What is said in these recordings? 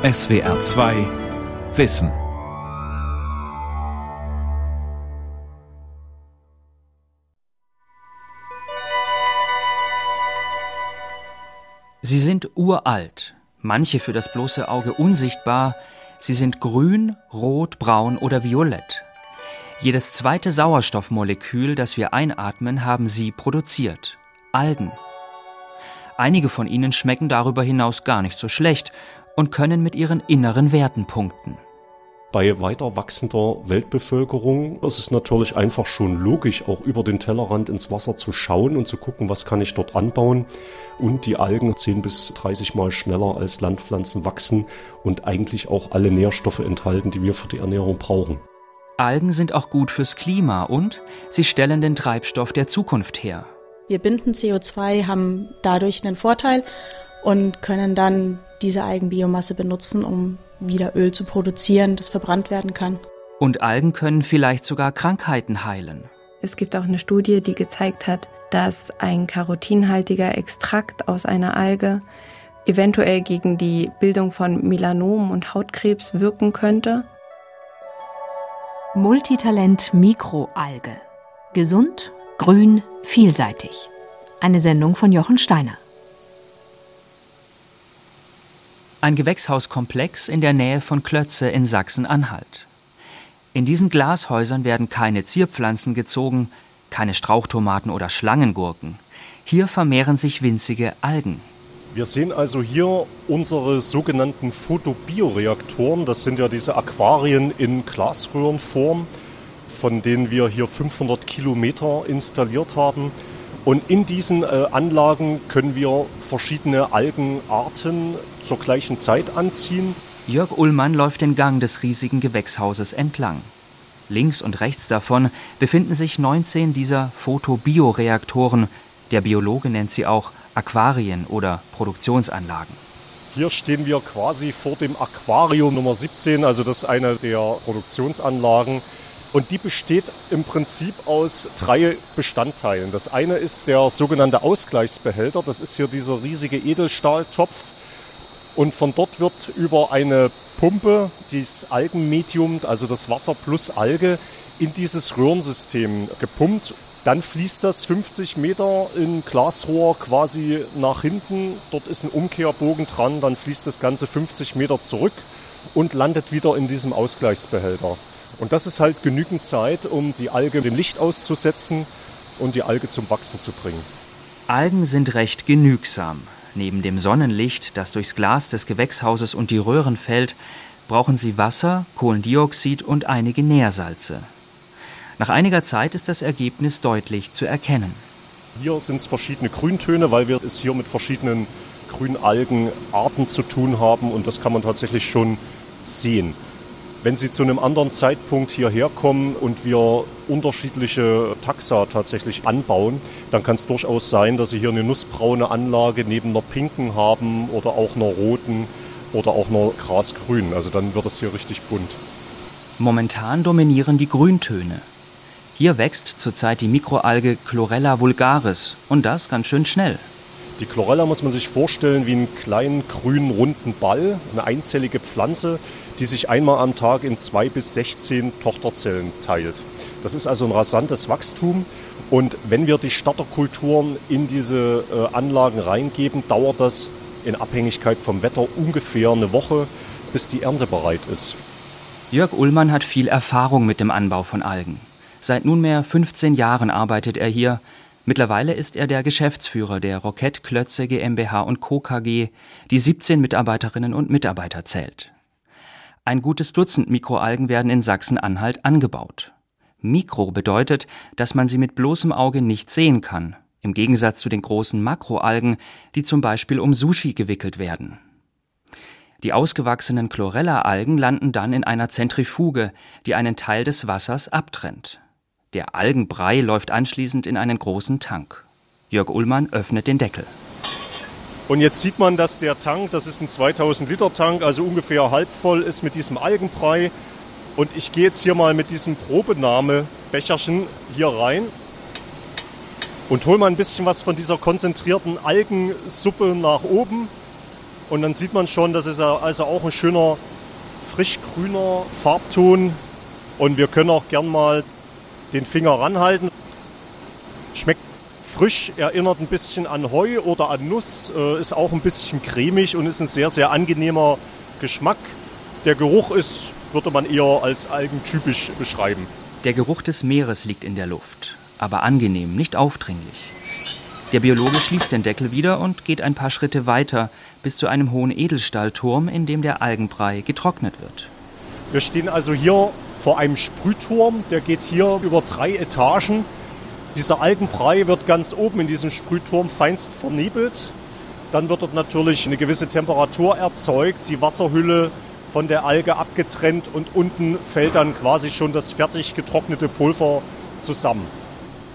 SWR 2 Wissen. Sie sind uralt, manche für das bloße Auge unsichtbar, sie sind grün, rot, braun oder violett. Jedes zweite Sauerstoffmolekül, das wir einatmen, haben sie produziert. Algen. Einige von ihnen schmecken darüber hinaus gar nicht so schlecht und können mit ihren inneren Werten punkten. Bei weiter wachsender Weltbevölkerung ist es natürlich einfach schon logisch, auch über den Tellerrand ins Wasser zu schauen und zu gucken, was kann ich dort anbauen. Und die Algen 10 bis 30 Mal schneller als Landpflanzen wachsen und eigentlich auch alle Nährstoffe enthalten, die wir für die Ernährung brauchen. Algen sind auch gut fürs Klima und sie stellen den Treibstoff der Zukunft her. Wir binden CO2, haben dadurch einen Vorteil und können dann diese Algenbiomasse benutzen, um wieder Öl zu produzieren, das verbrannt werden kann. Und Algen können vielleicht sogar Krankheiten heilen. Es gibt auch eine Studie, die gezeigt hat, dass ein karotinhaltiger Extrakt aus einer Alge eventuell gegen die Bildung von Melanomen und Hautkrebs wirken könnte. Multitalent Mikroalge. Gesund, grün, vielseitig. Eine Sendung von Jochen Steiner. Ein Gewächshauskomplex in der Nähe von Klötze in Sachsen-Anhalt. In diesen Glashäusern werden keine Zierpflanzen gezogen, keine Strauchtomaten oder Schlangengurken. Hier vermehren sich winzige Algen. Wir sehen also hier unsere sogenannten Photobioreaktoren. Das sind ja diese Aquarien in Glasröhrenform, von denen wir hier 500 Kilometer installiert haben. Und in diesen äh, Anlagen können wir verschiedene Algenarten zur gleichen Zeit anziehen. Jörg Ullmann läuft den Gang des riesigen Gewächshauses entlang. Links und rechts davon befinden sich 19 dieser Photobioreaktoren. Der Biologe nennt sie auch Aquarien oder Produktionsanlagen. Hier stehen wir quasi vor dem Aquarium Nummer 17, also das ist eine der Produktionsanlagen. Und die besteht im Prinzip aus drei Bestandteilen. Das eine ist der sogenannte Ausgleichsbehälter. Das ist hier dieser riesige Edelstahltopf. Und von dort wird über eine Pumpe dieses Algenmedium, also das Wasser plus Alge, in dieses Röhrensystem gepumpt. Dann fließt das 50 Meter in Glasrohr quasi nach hinten. Dort ist ein Umkehrbogen dran. Dann fließt das Ganze 50 Meter zurück und landet wieder in diesem Ausgleichsbehälter. Und das ist halt genügend Zeit, um die Alge dem Licht auszusetzen und die Alge zum Wachsen zu bringen. Algen sind recht genügsam. Neben dem Sonnenlicht, das durchs Glas des Gewächshauses und die Röhren fällt, brauchen sie Wasser, Kohlendioxid und einige Nährsalze. Nach einiger Zeit ist das Ergebnis deutlich zu erkennen. Hier sind es verschiedene Grüntöne, weil wir es hier mit verschiedenen Grünalgenarten zu tun haben und das kann man tatsächlich schon sehen. Wenn Sie zu einem anderen Zeitpunkt hierher kommen und wir unterschiedliche Taxa tatsächlich anbauen, dann kann es durchaus sein, dass Sie hier eine nussbraune Anlage neben einer pinken haben oder auch einer roten oder auch einer grasgrünen. Also dann wird es hier richtig bunt. Momentan dominieren die Grüntöne. Hier wächst zurzeit die Mikroalge Chlorella vulgaris und das ganz schön schnell. Die Chlorella muss man sich vorstellen wie einen kleinen grünen runden Ball, eine einzellige Pflanze, die sich einmal am Tag in zwei bis 16 Tochterzellen teilt. Das ist also ein rasantes Wachstum. Und wenn wir die Starterkulturen in diese äh, Anlagen reingeben, dauert das in Abhängigkeit vom Wetter ungefähr eine Woche, bis die Ernte bereit ist. Jörg Ullmann hat viel Erfahrung mit dem Anbau von Algen. Seit nunmehr 15 Jahren arbeitet er hier, Mittlerweile ist er der Geschäftsführer der Rokett Klötze GmbH und Co. KG, die 17 Mitarbeiterinnen und Mitarbeiter zählt. Ein gutes Dutzend Mikroalgen werden in Sachsen-Anhalt angebaut. Mikro bedeutet, dass man sie mit bloßem Auge nicht sehen kann, im Gegensatz zu den großen Makroalgen, die zum Beispiel um Sushi gewickelt werden. Die ausgewachsenen Chlorella-Algen landen dann in einer Zentrifuge, die einen Teil des Wassers abtrennt. Der Algenbrei läuft anschließend in einen großen Tank. Jörg Ullmann öffnet den Deckel. Und jetzt sieht man, dass der Tank, das ist ein 2000 Liter Tank, also ungefähr halb voll ist mit diesem Algenbrei. Und ich gehe jetzt hier mal mit diesem Probenahmebecherchen hier rein und hole mal ein bisschen was von dieser konzentrierten Algensuppe nach oben. Und dann sieht man schon, das ist also auch ein schöner frischgrüner Farbton. Und wir können auch gern mal den Finger ranhalten. Schmeckt frisch, erinnert ein bisschen an Heu oder an Nuss, äh, ist auch ein bisschen cremig und ist ein sehr, sehr angenehmer Geschmack. Der Geruch ist, würde man eher als algentypisch beschreiben. Der Geruch des Meeres liegt in der Luft, aber angenehm, nicht aufdringlich. Der Biologe schließt den Deckel wieder und geht ein paar Schritte weiter bis zu einem hohen Edelstahlturm, in dem der Algenbrei getrocknet wird. Wir stehen also hier vor einem Sprühturm, der geht hier über drei Etagen. Dieser Algenbrei wird ganz oben in diesem Sprühturm feinst vernebelt. Dann wird dort natürlich eine gewisse Temperatur erzeugt, die Wasserhülle von der Alge abgetrennt und unten fällt dann quasi schon das fertig getrocknete Pulver zusammen.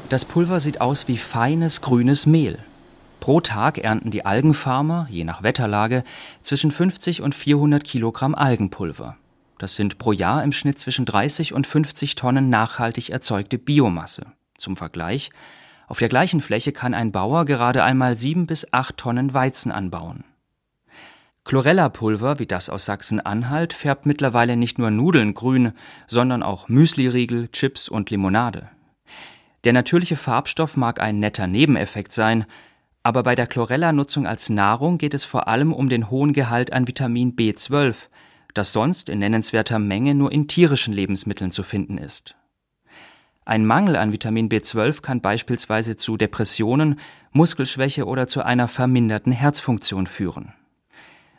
Das Pulver sieht aus wie feines grünes Mehl. Pro Tag ernten die Algenfarmer, je nach Wetterlage, zwischen 50 und 400 Kilogramm Algenpulver. Das sind pro Jahr im Schnitt zwischen 30 und 50 Tonnen nachhaltig erzeugte Biomasse. Zum Vergleich, auf der gleichen Fläche kann ein Bauer gerade einmal sieben bis acht Tonnen Weizen anbauen. Chlorella-Pulver wie das aus Sachsen-Anhalt färbt mittlerweile nicht nur Nudeln grün, sondern auch Müsliriegel, Chips und Limonade. Der natürliche Farbstoff mag ein netter Nebeneffekt sein, aber bei der Chlorella-Nutzung als Nahrung geht es vor allem um den hohen Gehalt an Vitamin B12, das sonst in nennenswerter Menge nur in tierischen Lebensmitteln zu finden ist. Ein Mangel an Vitamin B12 kann beispielsweise zu Depressionen, Muskelschwäche oder zu einer verminderten Herzfunktion führen.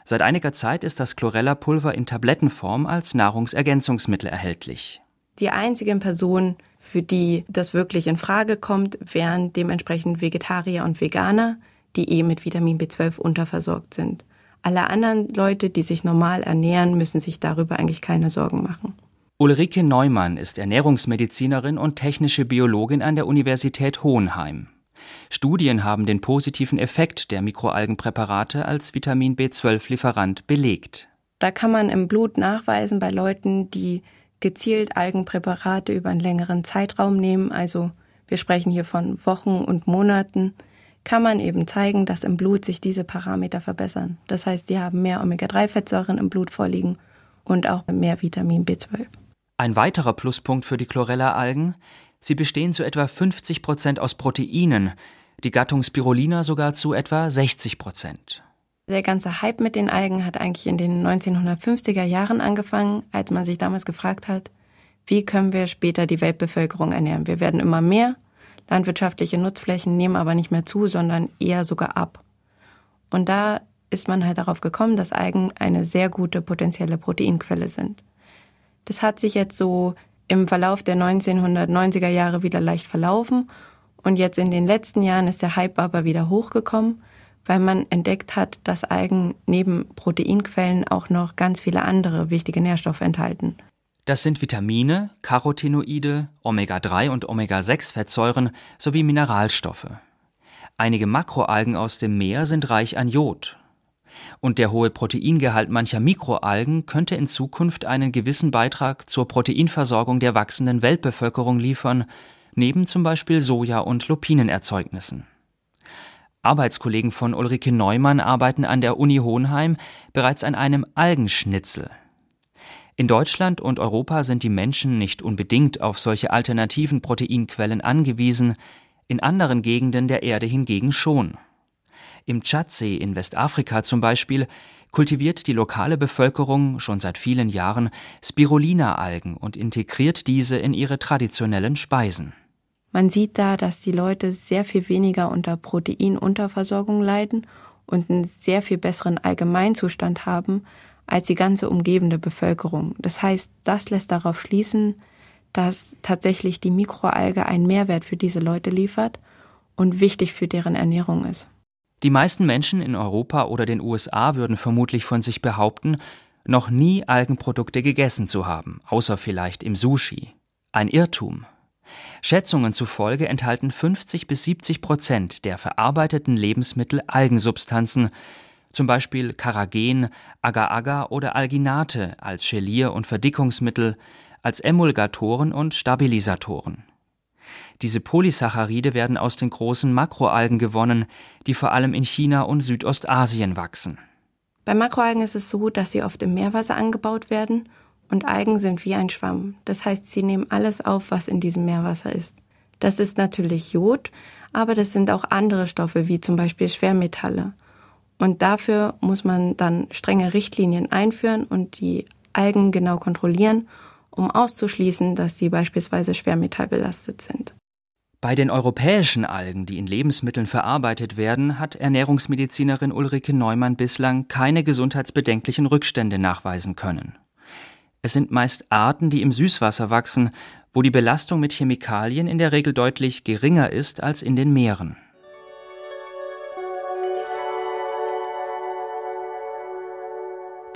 Seit einiger Zeit ist das Chlorella-Pulver in Tablettenform als Nahrungsergänzungsmittel erhältlich. Die einzigen Personen, für die das wirklich in Frage kommt, wären dementsprechend Vegetarier und Veganer, die eh mit Vitamin B12 unterversorgt sind. Alle anderen Leute, die sich normal ernähren, müssen sich darüber eigentlich keine Sorgen machen. Ulrike Neumann ist Ernährungsmedizinerin und technische Biologin an der Universität Hohenheim. Studien haben den positiven Effekt der Mikroalgenpräparate als Vitamin B12-Lieferant belegt. Da kann man im Blut nachweisen bei Leuten, die gezielt Algenpräparate über einen längeren Zeitraum nehmen, also wir sprechen hier von Wochen und Monaten, kann man eben zeigen, dass im Blut sich diese Parameter verbessern. Das heißt, sie haben mehr Omega-3-Fettsäuren im Blut vorliegen und auch mehr Vitamin B12. Ein weiterer Pluspunkt für die Chlorella-Algen, sie bestehen zu etwa 50 Prozent aus Proteinen, die Gattung Spirulina sogar zu etwa 60 Prozent. Der ganze Hype mit den Algen hat eigentlich in den 1950er Jahren angefangen, als man sich damals gefragt hat, wie können wir später die Weltbevölkerung ernähren? Wir werden immer mehr Landwirtschaftliche Nutzflächen nehmen aber nicht mehr zu, sondern eher sogar ab. Und da ist man halt darauf gekommen, dass Algen eine sehr gute potenzielle Proteinquelle sind. Das hat sich jetzt so im Verlauf der 1990er Jahre wieder leicht verlaufen und jetzt in den letzten Jahren ist der Hype aber wieder hochgekommen, weil man entdeckt hat, dass Algen neben Proteinquellen auch noch ganz viele andere wichtige Nährstoffe enthalten. Das sind Vitamine, Carotinoide, Omega-3 und Omega-6-Fettsäuren sowie Mineralstoffe. Einige Makroalgen aus dem Meer sind reich an Jod. Und der hohe Proteingehalt mancher Mikroalgen könnte in Zukunft einen gewissen Beitrag zur Proteinversorgung der wachsenden Weltbevölkerung liefern, neben zum Beispiel Soja- und Lupinenerzeugnissen. Arbeitskollegen von Ulrike Neumann arbeiten an der Uni Hohenheim bereits an einem Algenschnitzel – in Deutschland und Europa sind die Menschen nicht unbedingt auf solche alternativen Proteinquellen angewiesen, in anderen Gegenden der Erde hingegen schon. Im Tschadsee in Westafrika zum Beispiel kultiviert die lokale Bevölkerung schon seit vielen Jahren Spirulina-Algen und integriert diese in ihre traditionellen Speisen. Man sieht da, dass die Leute sehr viel weniger unter Proteinunterversorgung leiden und einen sehr viel besseren Allgemeinzustand haben, als die ganze umgebende Bevölkerung. Das heißt, das lässt darauf schließen, dass tatsächlich die Mikroalge einen Mehrwert für diese Leute liefert und wichtig für deren Ernährung ist. Die meisten Menschen in Europa oder den USA würden vermutlich von sich behaupten, noch nie Algenprodukte gegessen zu haben, außer vielleicht im Sushi. Ein Irrtum. Schätzungen zufolge enthalten 50 bis 70 Prozent der verarbeiteten Lebensmittel Algensubstanzen, zum Beispiel Karagen, Agar-Agar oder Alginate als Gelier- und Verdickungsmittel, als Emulgatoren und Stabilisatoren. Diese Polysaccharide werden aus den großen Makroalgen gewonnen, die vor allem in China und Südostasien wachsen. Bei Makroalgen ist es so, dass sie oft im Meerwasser angebaut werden und Algen sind wie ein Schwamm. Das heißt, sie nehmen alles auf, was in diesem Meerwasser ist. Das ist natürlich Jod, aber das sind auch andere Stoffe, wie zum Beispiel Schwermetalle. Und dafür muss man dann strenge Richtlinien einführen und die Algen genau kontrollieren, um auszuschließen, dass sie beispielsweise schwermetallbelastet sind. Bei den europäischen Algen, die in Lebensmitteln verarbeitet werden, hat Ernährungsmedizinerin Ulrike Neumann bislang keine gesundheitsbedenklichen Rückstände nachweisen können. Es sind meist Arten, die im Süßwasser wachsen, wo die Belastung mit Chemikalien in der Regel deutlich geringer ist als in den Meeren.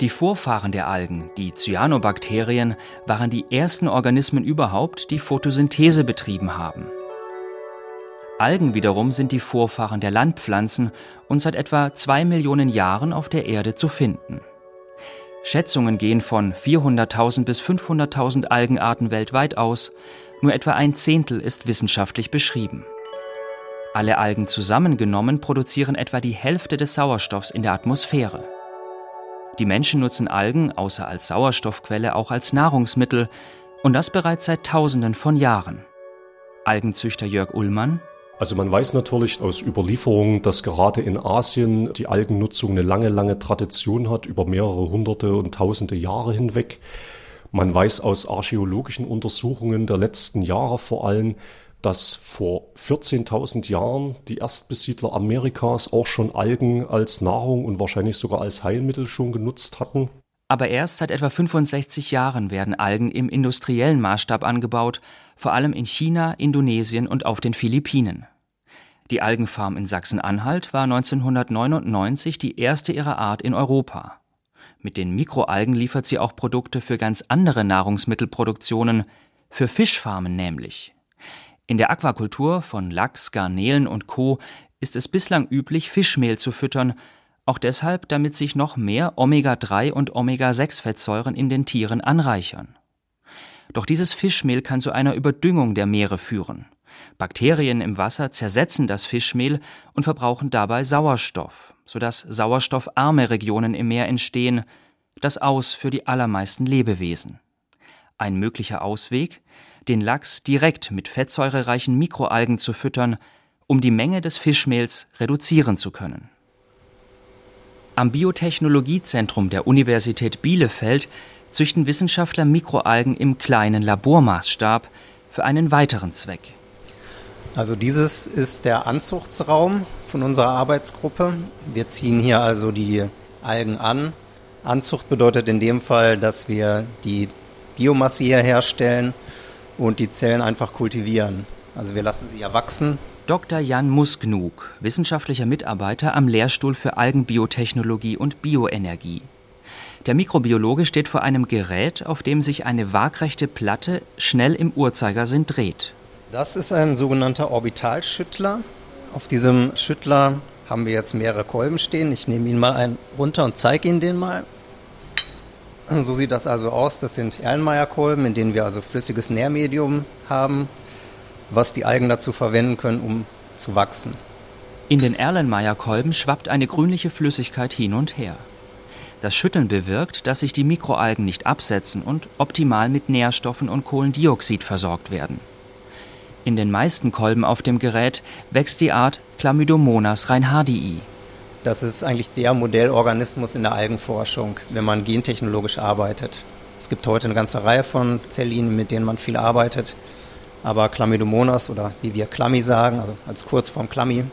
Die Vorfahren der Algen, die Cyanobakterien, waren die ersten Organismen überhaupt, die Photosynthese betrieben haben. Algen wiederum sind die Vorfahren der Landpflanzen und seit etwa zwei Millionen Jahren auf der Erde zu finden. Schätzungen gehen von 400.000 bis 500.000 Algenarten weltweit aus, nur etwa ein Zehntel ist wissenschaftlich beschrieben. Alle Algen zusammengenommen produzieren etwa die Hälfte des Sauerstoffs in der Atmosphäre. Die Menschen nutzen Algen außer als Sauerstoffquelle auch als Nahrungsmittel und das bereits seit Tausenden von Jahren. Algenzüchter Jörg Ullmann also man weiß natürlich aus Überlieferungen, dass gerade in Asien die Algennutzung eine lange, lange Tradition hat, über mehrere hunderte und tausende Jahre hinweg. Man weiß aus archäologischen Untersuchungen der letzten Jahre vor allem, dass vor 14.000 Jahren die Erstbesiedler Amerikas auch schon Algen als Nahrung und wahrscheinlich sogar als Heilmittel schon genutzt hatten. Aber erst seit etwa 65 Jahren werden Algen im industriellen Maßstab angebaut, vor allem in China, Indonesien und auf den Philippinen. Die Algenfarm in Sachsen-Anhalt war 1999 die erste ihrer Art in Europa. Mit den Mikroalgen liefert sie auch Produkte für ganz andere Nahrungsmittelproduktionen, für Fischfarmen nämlich. In der Aquakultur von Lachs, Garnelen und Co. ist es bislang üblich, Fischmehl zu füttern, auch deshalb, damit sich noch mehr Omega-3 und Omega-6-Fettsäuren in den Tieren anreichern. Doch dieses Fischmehl kann zu einer Überdüngung der Meere führen. Bakterien im Wasser zersetzen das Fischmehl und verbrauchen dabei Sauerstoff, sodass sauerstoffarme Regionen im Meer entstehen, das Aus für die allermeisten Lebewesen. Ein möglicher Ausweg, den Lachs direkt mit fettsäurereichen Mikroalgen zu füttern, um die Menge des Fischmehls reduzieren zu können. Am Biotechnologiezentrum der Universität Bielefeld züchten Wissenschaftler Mikroalgen im kleinen Labormaßstab für einen weiteren Zweck. Also dieses ist der Anzuchtsraum von unserer Arbeitsgruppe. Wir ziehen hier also die Algen an. Anzucht bedeutet in dem Fall, dass wir die Biomasse hier herstellen und die Zellen einfach kultivieren. Also wir lassen sie erwachsen Dr. Jan Musknug, wissenschaftlicher Mitarbeiter am Lehrstuhl für Algenbiotechnologie und Bioenergie. Der Mikrobiologe steht vor einem Gerät, auf dem sich eine waagrechte Platte schnell im Uhrzeigersinn dreht. Das ist ein sogenannter Orbitalschüttler. Auf diesem Schüttler haben wir jetzt mehrere Kolben stehen. Ich nehme ihn mal einen runter und zeige Ihnen den mal. So sieht das also aus. Das sind Erlenmeyer-Kolben, in denen wir also flüssiges Nährmedium haben was die Algen dazu verwenden können, um zu wachsen. In den Erlenmeyer-Kolben schwappt eine grünliche Flüssigkeit hin und her. Das Schütteln bewirkt, dass sich die Mikroalgen nicht absetzen und optimal mit Nährstoffen und Kohlendioxid versorgt werden. In den meisten Kolben auf dem Gerät wächst die Art Chlamydomonas reinhardii. Das ist eigentlich der Modellorganismus in der Algenforschung, wenn man gentechnologisch arbeitet. Es gibt heute eine ganze Reihe von Zelllinien, mit denen man viel arbeitet. Aber Chlamydomonas oder wie wir Chlammy sagen, also als Kurzform Chlammy,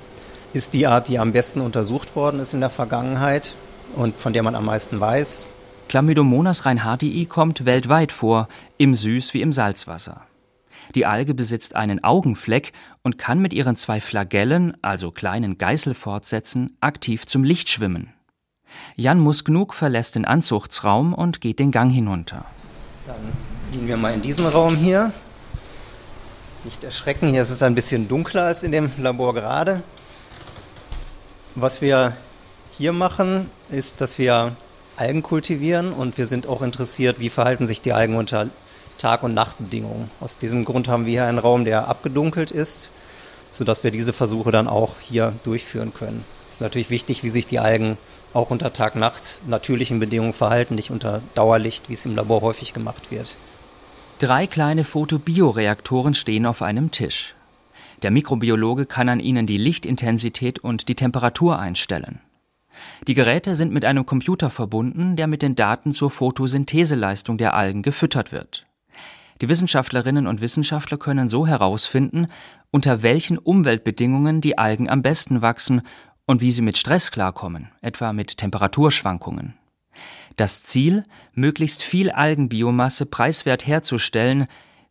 ist die Art, die am besten untersucht worden ist in der Vergangenheit und von der man am meisten weiß. Chlamydomonas reinhardii kommt weltweit vor, im Süß- wie im Salzwasser. Die Alge besitzt einen Augenfleck und kann mit ihren zwei Flagellen, also kleinen Geißelfortsätzen, aktiv zum Licht schwimmen. Jan Musknug verlässt den Anzuchtsraum und geht den Gang hinunter. Dann gehen wir mal in diesen Raum hier. Nicht erschrecken, hier ist es ein bisschen dunkler als in dem Labor gerade. Was wir hier machen, ist, dass wir Algen kultivieren und wir sind auch interessiert, wie verhalten sich die Algen unter Tag- und Nachtbedingungen. Aus diesem Grund haben wir hier einen Raum, der abgedunkelt ist, sodass wir diese Versuche dann auch hier durchführen können. Es ist natürlich wichtig, wie sich die Algen auch unter Tag-Nacht natürlichen Bedingungen verhalten, nicht unter Dauerlicht, wie es im Labor häufig gemacht wird. Drei kleine Photobioreaktoren stehen auf einem Tisch. Der Mikrobiologe kann an ihnen die Lichtintensität und die Temperatur einstellen. Die Geräte sind mit einem Computer verbunden, der mit den Daten zur Photosyntheseleistung der Algen gefüttert wird. Die Wissenschaftlerinnen und Wissenschaftler können so herausfinden, unter welchen Umweltbedingungen die Algen am besten wachsen und wie sie mit Stress klarkommen, etwa mit Temperaturschwankungen. Das Ziel, möglichst viel Algenbiomasse preiswert herzustellen,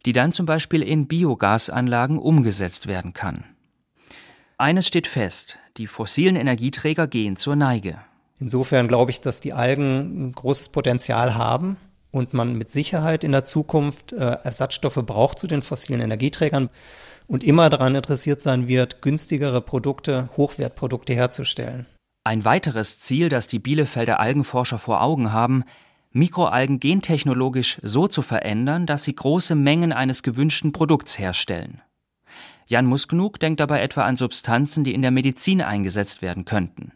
die dann zum Beispiel in Biogasanlagen umgesetzt werden kann. Eines steht fest, die fossilen Energieträger gehen zur Neige. Insofern glaube ich, dass die Algen ein großes Potenzial haben und man mit Sicherheit in der Zukunft äh, Ersatzstoffe braucht zu den fossilen Energieträgern und immer daran interessiert sein wird, günstigere Produkte, Hochwertprodukte herzustellen. Ein weiteres Ziel, das die Bielefelder Algenforscher vor Augen haben, Mikroalgen gentechnologisch so zu verändern, dass sie große Mengen eines gewünschten Produkts herstellen. Jan Musknug denkt dabei etwa an Substanzen, die in der Medizin eingesetzt werden könnten.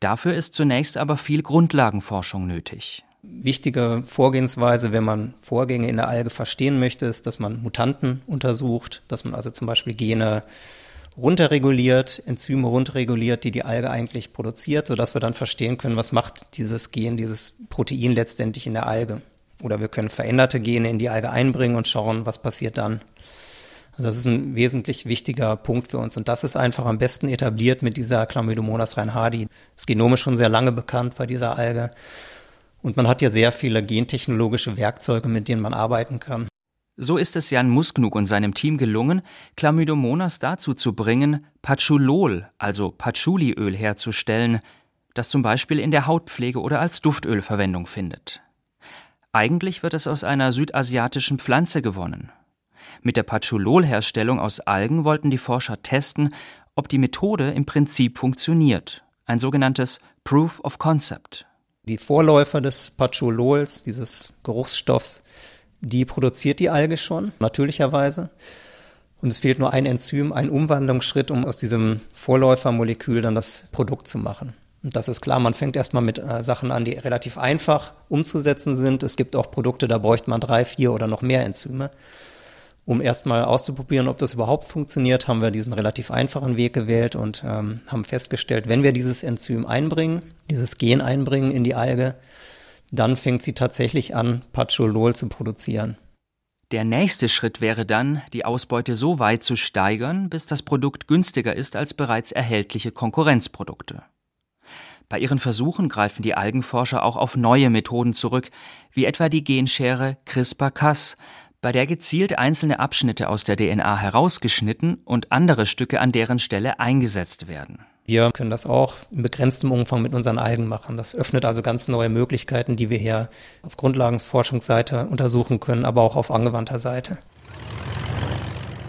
Dafür ist zunächst aber viel Grundlagenforschung nötig. Wichtige Vorgehensweise, wenn man Vorgänge in der Alge verstehen möchte, ist, dass man Mutanten untersucht, dass man also zum Beispiel Gene runterreguliert, Enzyme runterreguliert, die die Alge eigentlich produziert, sodass wir dann verstehen können, was macht dieses Gen, dieses Protein letztendlich in der Alge. Oder wir können veränderte Gene in die Alge einbringen und schauen, was passiert dann. Also das ist ein wesentlich wichtiger Punkt für uns. Und das ist einfach am besten etabliert mit dieser Chlamydomonas reinhardi. Das Genom ist schon sehr lange bekannt bei dieser Alge. Und man hat ja sehr viele gentechnologische Werkzeuge, mit denen man arbeiten kann. So ist es Jan Musknug und seinem Team gelungen, Chlamydomonas dazu zu bringen, Patchoulol, also Patchouliöl herzustellen, das zum Beispiel in der Hautpflege oder als Duftöl Verwendung findet. Eigentlich wird es aus einer südasiatischen Pflanze gewonnen. Mit der Patchoulol-Herstellung aus Algen wollten die Forscher testen, ob die Methode im Prinzip funktioniert. Ein sogenanntes Proof of Concept. Die Vorläufer des Patchoulols, dieses Geruchsstoffs, die produziert die Alge schon, natürlicherweise. Und es fehlt nur ein Enzym, ein Umwandlungsschritt, um aus diesem Vorläufermolekül dann das Produkt zu machen. Und das ist klar, man fängt erstmal mit äh, Sachen an, die relativ einfach umzusetzen sind. Es gibt auch Produkte, da bräuchte man drei, vier oder noch mehr Enzyme. Um erstmal auszuprobieren, ob das überhaupt funktioniert, haben wir diesen relativ einfachen Weg gewählt und ähm, haben festgestellt, wenn wir dieses Enzym einbringen, dieses Gen einbringen in die Alge, dann fängt sie tatsächlich an, Patcholol zu produzieren. Der nächste Schritt wäre dann, die Ausbeute so weit zu steigern, bis das Produkt günstiger ist als bereits erhältliche Konkurrenzprodukte. Bei ihren Versuchen greifen die Algenforscher auch auf neue Methoden zurück, wie etwa die Genschere CRISPR-Cas, bei der gezielt einzelne Abschnitte aus der DNA herausgeschnitten und andere Stücke an deren Stelle eingesetzt werden. Wir können das auch in begrenztem Umfang mit unseren Algen machen. Das öffnet also ganz neue Möglichkeiten, die wir hier auf Grundlagenforschungsseite untersuchen können, aber auch auf angewandter Seite.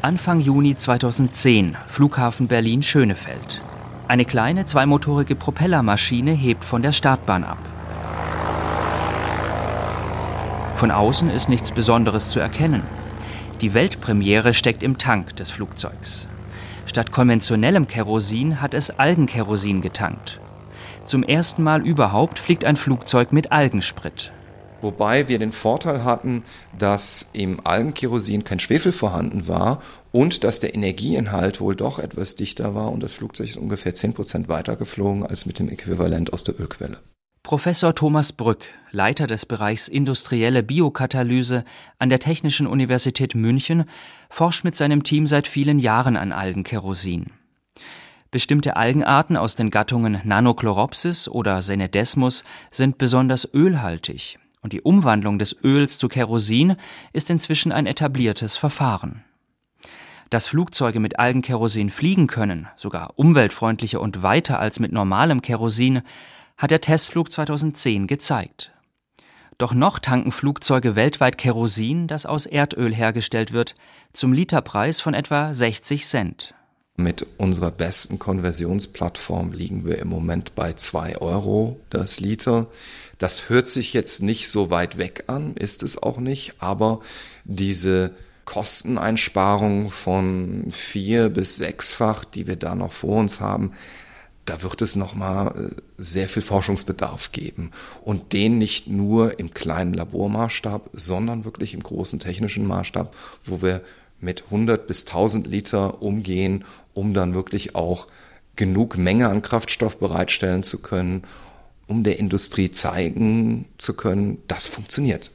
Anfang Juni 2010, Flughafen Berlin-Schönefeld. Eine kleine zweimotorige Propellermaschine hebt von der Startbahn ab. Von außen ist nichts Besonderes zu erkennen. Die Weltpremiere steckt im Tank des Flugzeugs. Statt konventionellem Kerosin hat es Algenkerosin getankt. Zum ersten Mal überhaupt fliegt ein Flugzeug mit Algensprit. Wobei wir den Vorteil hatten, dass im Algenkerosin kein Schwefel vorhanden war und dass der Energieinhalt wohl doch etwas dichter war und das Flugzeug ist ungefähr 10% weiter geflogen als mit dem Äquivalent aus der Ölquelle. Professor Thomas Brück, Leiter des Bereichs Industrielle Biokatalyse an der Technischen Universität München, forscht mit seinem Team seit vielen Jahren an Algenkerosin. Bestimmte Algenarten aus den Gattungen Nanochloropsis oder Senedesmus sind besonders ölhaltig und die Umwandlung des Öls zu Kerosin ist inzwischen ein etabliertes Verfahren. Dass Flugzeuge mit Algenkerosin fliegen können, sogar umweltfreundlicher und weiter als mit normalem Kerosin, hat der Testflug 2010 gezeigt. Doch noch tanken Flugzeuge weltweit Kerosin, das aus Erdöl hergestellt wird, zum Literpreis von etwa 60 Cent. Mit unserer besten Konversionsplattform liegen wir im Moment bei 2 Euro das Liter. Das hört sich jetzt nicht so weit weg an, ist es auch nicht, aber diese Kosteneinsparung von vier bis sechsfach, die wir da noch vor uns haben, da wird es nochmal äh, sehr viel Forschungsbedarf geben. Und den nicht nur im kleinen Labormaßstab, sondern wirklich im großen technischen Maßstab, wo wir mit 100 bis 1000 Liter umgehen, um dann wirklich auch genug Menge an Kraftstoff bereitstellen zu können, um der Industrie zeigen zu können, das funktioniert.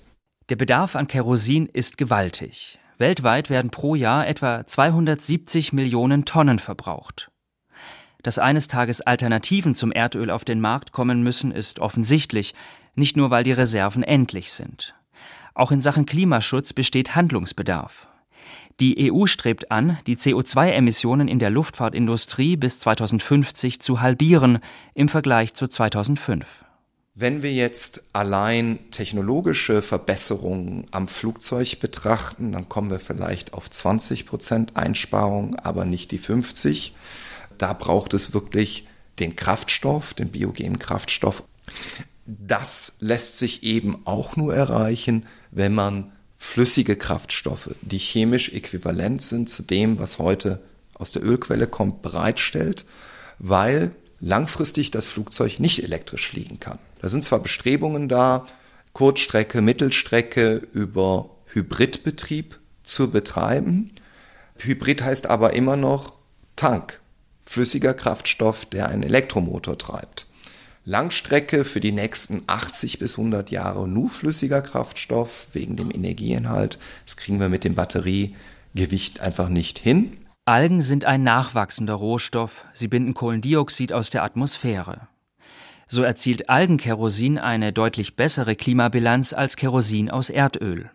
Der Bedarf an Kerosin ist gewaltig. Weltweit werden pro Jahr etwa 270 Millionen Tonnen verbraucht. Dass eines Tages Alternativen zum Erdöl auf den Markt kommen müssen, ist offensichtlich, nicht nur weil die Reserven endlich sind. Auch in Sachen Klimaschutz besteht Handlungsbedarf. Die EU strebt an, die CO2-Emissionen in der Luftfahrtindustrie bis 2050 zu halbieren im Vergleich zu 2005. Wenn wir jetzt allein technologische Verbesserungen am Flugzeug betrachten, dann kommen wir vielleicht auf 20 Prozent Einsparung, aber nicht die 50. Da braucht es wirklich den Kraftstoff, den biogenen Kraftstoff. Das lässt sich eben auch nur erreichen, wenn man flüssige Kraftstoffe, die chemisch äquivalent sind zu dem, was heute aus der Ölquelle kommt, bereitstellt, weil langfristig das Flugzeug nicht elektrisch fliegen kann. Da sind zwar Bestrebungen da, Kurzstrecke, Mittelstrecke über Hybridbetrieb zu betreiben. Hybrid heißt aber immer noch Tank, flüssiger Kraftstoff, der einen Elektromotor treibt. Langstrecke für die nächsten 80 bis 100 Jahre nur flüssiger Kraftstoff wegen dem Energieinhalt. Das kriegen wir mit dem Batteriegewicht einfach nicht hin. Algen sind ein nachwachsender Rohstoff. Sie binden Kohlendioxid aus der Atmosphäre. So erzielt Algenkerosin eine deutlich bessere Klimabilanz als Kerosin aus Erdöl.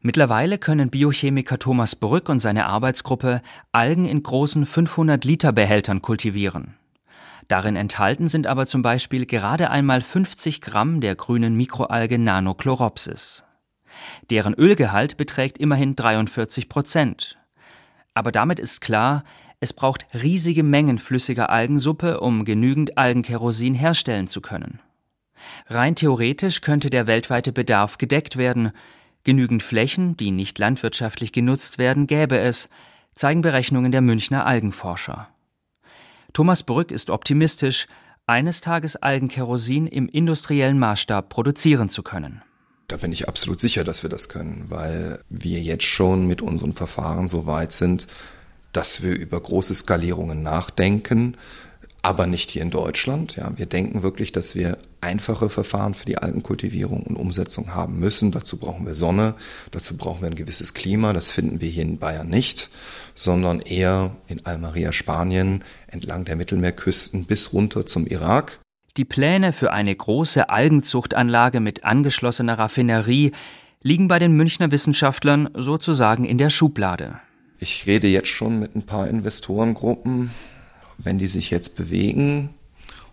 Mittlerweile können Biochemiker Thomas Brück und seine Arbeitsgruppe Algen in großen 500 Liter Behältern kultivieren. Darin enthalten sind aber zum Beispiel gerade einmal 50 Gramm der grünen Mikroalge Nanochloropsis. Deren Ölgehalt beträgt immerhin 43 Prozent. Aber damit ist klar, es braucht riesige Mengen flüssiger Algensuppe, um genügend Algenkerosin herstellen zu können. Rein theoretisch könnte der weltweite Bedarf gedeckt werden. Genügend Flächen, die nicht landwirtschaftlich genutzt werden, gäbe es, zeigen Berechnungen der Münchner Algenforscher. Thomas Brück ist optimistisch, eines Tages Algenkerosin im industriellen Maßstab produzieren zu können. Da bin ich absolut sicher, dass wir das können, weil wir jetzt schon mit unseren Verfahren so weit sind, dass wir über große Skalierungen nachdenken, aber nicht hier in Deutschland. Ja, wir denken wirklich, dass wir einfache Verfahren für die Algenkultivierung und Umsetzung haben müssen. Dazu brauchen wir Sonne, dazu brauchen wir ein gewisses Klima. Das finden wir hier in Bayern nicht, sondern eher in Almeria, Spanien, entlang der Mittelmeerküsten bis runter zum Irak. Die Pläne für eine große Algenzuchtanlage mit angeschlossener Raffinerie liegen bei den Münchner Wissenschaftlern sozusagen in der Schublade. Ich rede jetzt schon mit ein paar Investorengruppen. Wenn die sich jetzt bewegen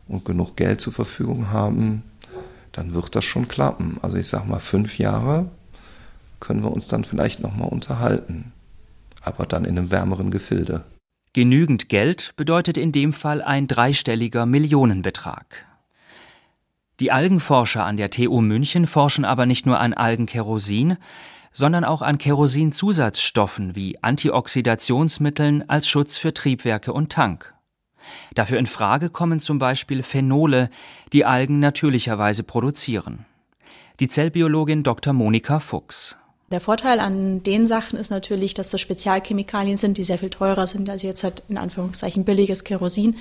und genug Geld zur Verfügung haben, dann wird das schon klappen. Also ich sage mal, fünf Jahre können wir uns dann vielleicht nochmal unterhalten. Aber dann in einem wärmeren Gefilde. Genügend Geld bedeutet in dem Fall ein dreistelliger Millionenbetrag. Die Algenforscher an der TU München forschen aber nicht nur an Algenkerosin, sondern auch an Kerosinzusatzstoffen wie Antioxidationsmitteln als Schutz für Triebwerke und Tank. Dafür in Frage kommen zum Beispiel Phenole, die Algen natürlicherweise produzieren. Die Zellbiologin Dr. Monika Fuchs. Der Vorteil an den Sachen ist natürlich, dass das Spezialchemikalien sind, die sehr viel teurer sind als jetzt halt in Anführungszeichen billiges Kerosin.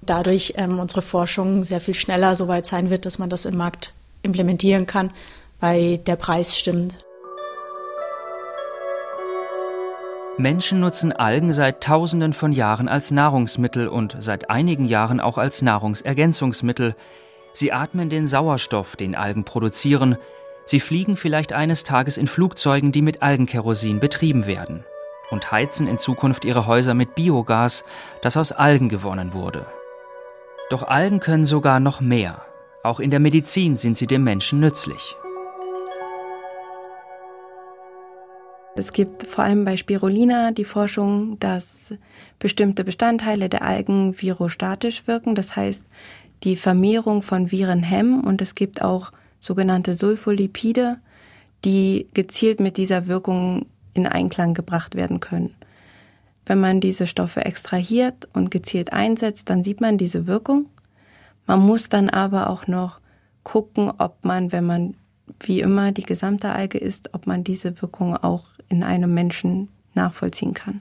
Dadurch ähm, unsere Forschung sehr viel schneller so weit sein wird, dass man das im Markt implementieren kann, weil der Preis stimmt. Menschen nutzen Algen seit Tausenden von Jahren als Nahrungsmittel und seit einigen Jahren auch als Nahrungsergänzungsmittel. Sie atmen den Sauerstoff, den Algen produzieren. Sie fliegen vielleicht eines Tages in Flugzeugen, die mit Algenkerosin betrieben werden. Und heizen in Zukunft ihre Häuser mit Biogas, das aus Algen gewonnen wurde. Doch Algen können sogar noch mehr. Auch in der Medizin sind sie dem Menschen nützlich. Es gibt vor allem bei Spirulina die Forschung, dass bestimmte Bestandteile der Algen virostatisch wirken, das heißt die Vermehrung von Viren hemmen und es gibt auch sogenannte Sulfolipide, die gezielt mit dieser Wirkung in Einklang gebracht werden können. Wenn man diese Stoffe extrahiert und gezielt einsetzt, dann sieht man diese Wirkung. Man muss dann aber auch noch gucken, ob man, wenn man wie immer die gesamte Alge isst, ob man diese Wirkung auch in einem Menschen nachvollziehen kann.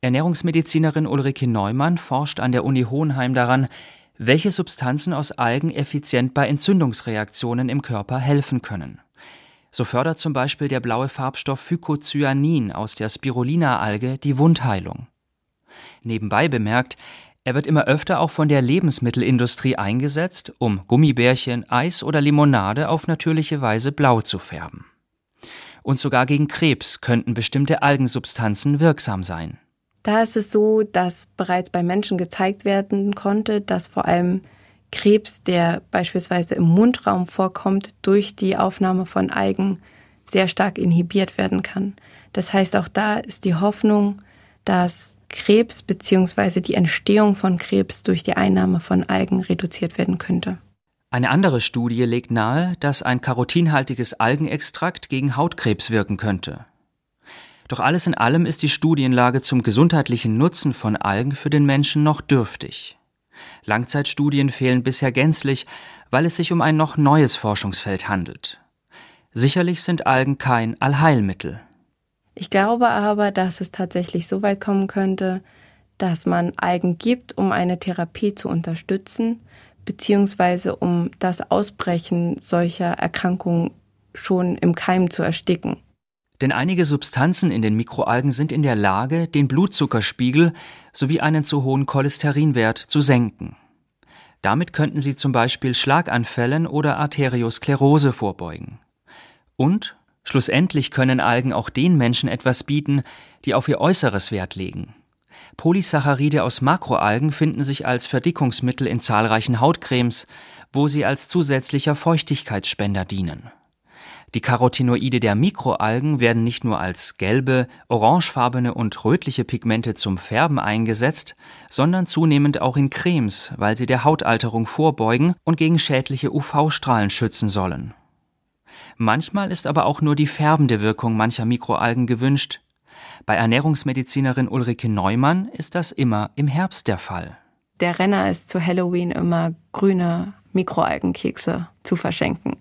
Ernährungsmedizinerin Ulrike Neumann forscht an der Uni Hohenheim daran, welche Substanzen aus Algen effizient bei Entzündungsreaktionen im Körper helfen können. So fördert zum Beispiel der blaue Farbstoff Phycocyanin aus der Spirulina-Alge die Wundheilung. Nebenbei bemerkt, er wird immer öfter auch von der Lebensmittelindustrie eingesetzt, um Gummibärchen, Eis oder Limonade auf natürliche Weise blau zu färben. Und sogar gegen Krebs könnten bestimmte Algensubstanzen wirksam sein. Da ist es so, dass bereits bei Menschen gezeigt werden konnte, dass vor allem Krebs, der beispielsweise im Mundraum vorkommt, durch die Aufnahme von Algen sehr stark inhibiert werden kann. Das heißt, auch da ist die Hoffnung, dass Krebs bzw. die Entstehung von Krebs durch die Einnahme von Algen reduziert werden könnte. Eine andere Studie legt nahe, dass ein karotinhaltiges Algenextrakt gegen Hautkrebs wirken könnte. Doch alles in allem ist die Studienlage zum gesundheitlichen Nutzen von Algen für den Menschen noch dürftig. Langzeitstudien fehlen bisher gänzlich, weil es sich um ein noch neues Forschungsfeld handelt. Sicherlich sind Algen kein Allheilmittel. Ich glaube aber, dass es tatsächlich so weit kommen könnte, dass man Algen gibt, um eine Therapie zu unterstützen, beziehungsweise um das Ausbrechen solcher Erkrankungen schon im Keim zu ersticken. Denn einige Substanzen in den Mikroalgen sind in der Lage, den Blutzuckerspiegel sowie einen zu hohen Cholesterinwert zu senken. Damit könnten sie zum Beispiel Schlaganfällen oder Arteriosklerose vorbeugen. Und schlussendlich können Algen auch den Menschen etwas bieten, die auf ihr Äußeres Wert legen. Polysaccharide aus Makroalgen finden sich als Verdickungsmittel in zahlreichen Hautcremes, wo sie als zusätzlicher Feuchtigkeitsspender dienen. Die Carotinoide der Mikroalgen werden nicht nur als gelbe, orangefarbene und rötliche Pigmente zum Färben eingesetzt, sondern zunehmend auch in Cremes, weil sie der Hautalterung vorbeugen und gegen schädliche UV-Strahlen schützen sollen. Manchmal ist aber auch nur die färbende Wirkung mancher Mikroalgen gewünscht. Bei Ernährungsmedizinerin Ulrike Neumann ist das immer im Herbst der Fall. Der Renner ist zu Halloween immer grüne Mikroalgenkekse zu verschenken.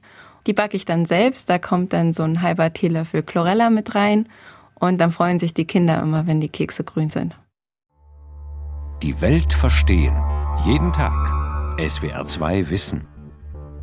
Die backe ich dann selbst. Da kommt dann so ein halber Teelöffel Chlorella mit rein. Und dann freuen sich die Kinder immer, wenn die Kekse grün sind. Die Welt verstehen. Jeden Tag. SWR2 Wissen.